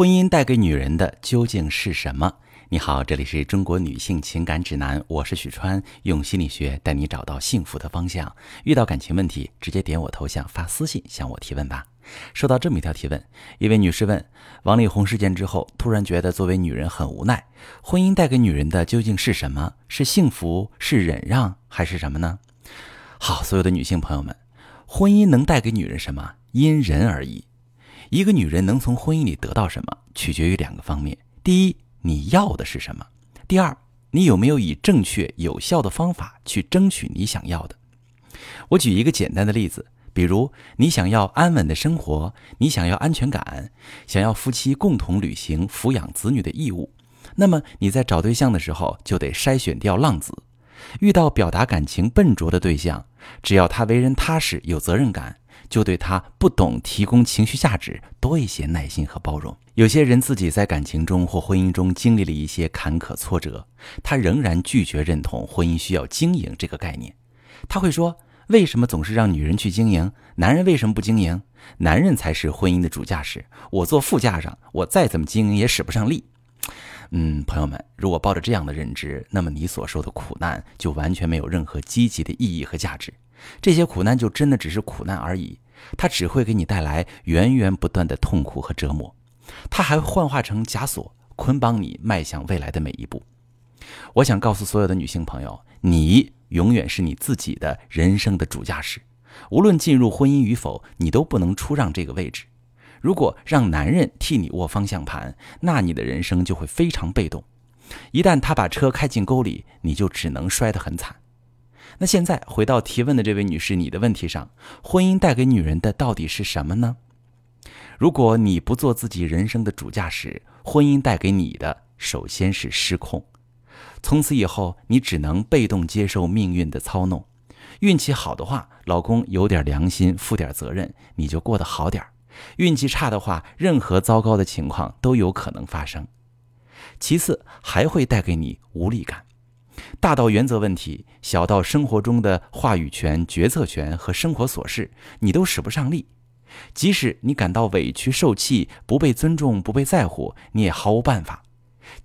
婚姻带给女人的究竟是什么？你好，这里是中国女性情感指南，我是许川，用心理学带你找到幸福的方向。遇到感情问题，直接点我头像发私信向我提问吧。收到这么一条提问，一位女士问：王力宏事件之后，突然觉得作为女人很无奈，婚姻带给女人的究竟是什么？是幸福？是忍让？还是什么呢？好，所有的女性朋友们，婚姻能带给女人什么？因人而异。一个女人能从婚姻里得到什么，取决于两个方面：第一，你要的是什么；第二，你有没有以正确有效的方法去争取你想要的。我举一个简单的例子，比如你想要安稳的生活，你想要安全感，想要夫妻共同履行抚养子女的义务，那么你在找对象的时候就得筛选掉浪子。遇到表达感情笨拙的对象，只要他为人踏实、有责任感。就对他不懂提供情绪价值多一些耐心和包容。有些人自己在感情中或婚姻中经历了一些坎坷挫折，他仍然拒绝认同婚姻需要经营这个概念。他会说：“为什么总是让女人去经营？男人为什么不经营？男人才是婚姻的主驾驶，我坐副驾上，我再怎么经营也使不上力。”嗯，朋友们，如果抱着这样的认知，那么你所受的苦难就完全没有任何积极的意义和价值。这些苦难就真的只是苦难而已，它只会给你带来源源不断的痛苦和折磨，它还会幻化成枷锁，捆绑你迈向未来的每一步。我想告诉所有的女性朋友，你永远是你自己的人生的主驾驶，无论进入婚姻与否，你都不能出让这个位置。如果让男人替你握方向盘，那你的人生就会非常被动。一旦他把车开进沟里，你就只能摔得很惨。那现在回到提问的这位女士，你的问题上，婚姻带给女人的到底是什么呢？如果你不做自己人生的主驾驶，婚姻带给你的首先是失控。从此以后，你只能被动接受命运的操弄。运气好的话，老公有点良心，负点责任，你就过得好点儿；运气差的话，任何糟糕的情况都有可能发生。其次，还会带给你无力感。大到原则问题，小到生活中的话语权、决策权和生活琐事，你都使不上力。即使你感到委屈、受气、不被尊重、不被在乎，你也毫无办法。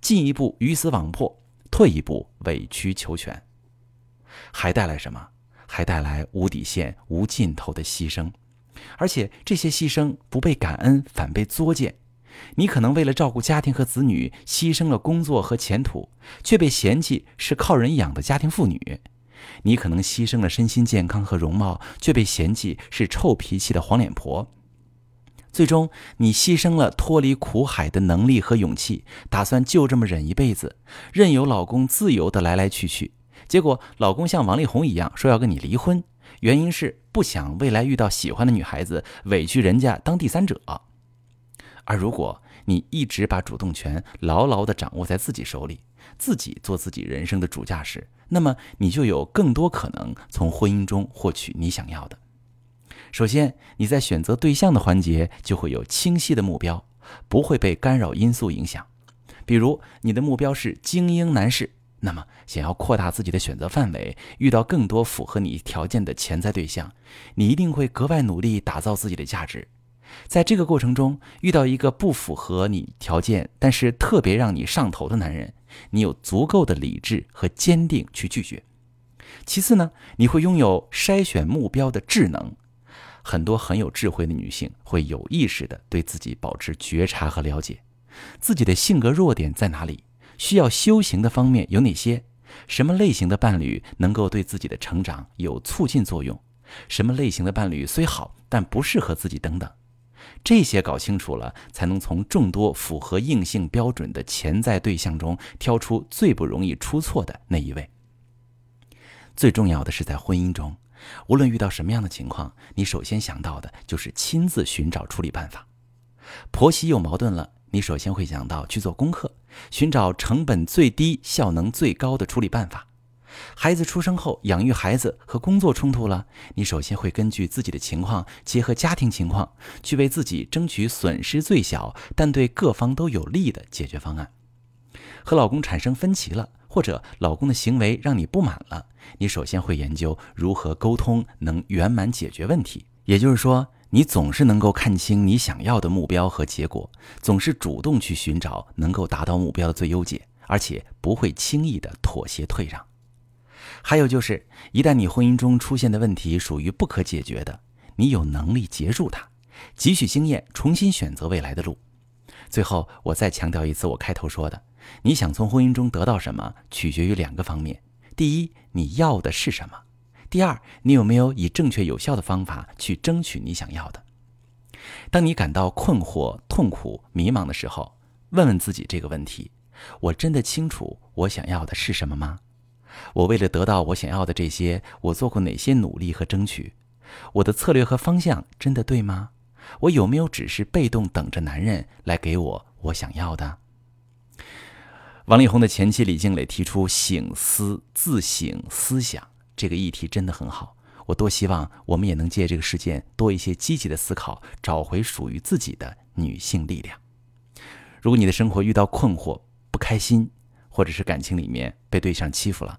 进一步鱼死网破，退一步委曲求全，还带来什么？还带来无底线、无尽头的牺牲，而且这些牺牲不被感恩，反被作践。你可能为了照顾家庭和子女，牺牲了工作和前途，却被嫌弃是靠人养的家庭妇女；你可能牺牲了身心健康和容貌，却被嫌弃是臭脾气的黄脸婆。最终，你牺牲了脱离苦海的能力和勇气，打算就这么忍一辈子，任由老公自由的来来去去。结果，老公像王力宏一样说要跟你离婚，原因是不想未来遇到喜欢的女孩子，委屈人家当第三者。而如果你一直把主动权牢牢地掌握在自己手里，自己做自己人生的主驾驶，那么你就有更多可能从婚姻中获取你想要的。首先，你在选择对象的环节就会有清晰的目标，不会被干扰因素影响。比如，你的目标是精英男士，那么想要扩大自己的选择范围，遇到更多符合你条件的潜在对象，你一定会格外努力打造自己的价值。在这个过程中，遇到一个不符合你条件，但是特别让你上头的男人，你有足够的理智和坚定去拒绝。其次呢，你会拥有筛选目标的智能。很多很有智慧的女性会有意识的对自己保持觉察和了解，自己的性格弱点在哪里，需要修行的方面有哪些，什么类型的伴侣能够对自己的成长有促进作用，什么类型的伴侣虽好但不适合自己等等。这些搞清楚了，才能从众多符合硬性标准的潜在对象中挑出最不容易出错的那一位。最重要的是，在婚姻中，无论遇到什么样的情况，你首先想到的就是亲自寻找处理办法。婆媳有矛盾了，你首先会想到去做功课，寻找成本最低、效能最高的处理办法。孩子出生后，养育孩子和工作冲突了，你首先会根据自己的情况，结合家庭情况，去为自己争取损失最小但对各方都有利的解决方案。和老公产生分歧了，或者老公的行为让你不满了，你首先会研究如何沟通能圆满解决问题。也就是说，你总是能够看清你想要的目标和结果，总是主动去寻找能够达到目标的最优解，而且不会轻易的妥协退让。还有就是，一旦你婚姻中出现的问题属于不可解决的，你有能力结束它，汲取经验，重新选择未来的路。最后，我再强调一次我开头说的：你想从婚姻中得到什么，取决于两个方面。第一，你要的是什么？第二，你有没有以正确有效的方法去争取你想要的？当你感到困惑、痛苦、迷茫的时候，问问自己这个问题：我真的清楚我想要的是什么吗？我为了得到我想要的这些，我做过哪些努力和争取？我的策略和方向真的对吗？我有没有只是被动等着男人来给我我想要的？王力宏的前妻李静蕾提出“醒思自省思想”这个议题真的很好，我多希望我们也能借这个事件多一些积极的思考，找回属于自己的女性力量。如果你的生活遇到困惑、不开心，或者是感情里面被对象欺负了，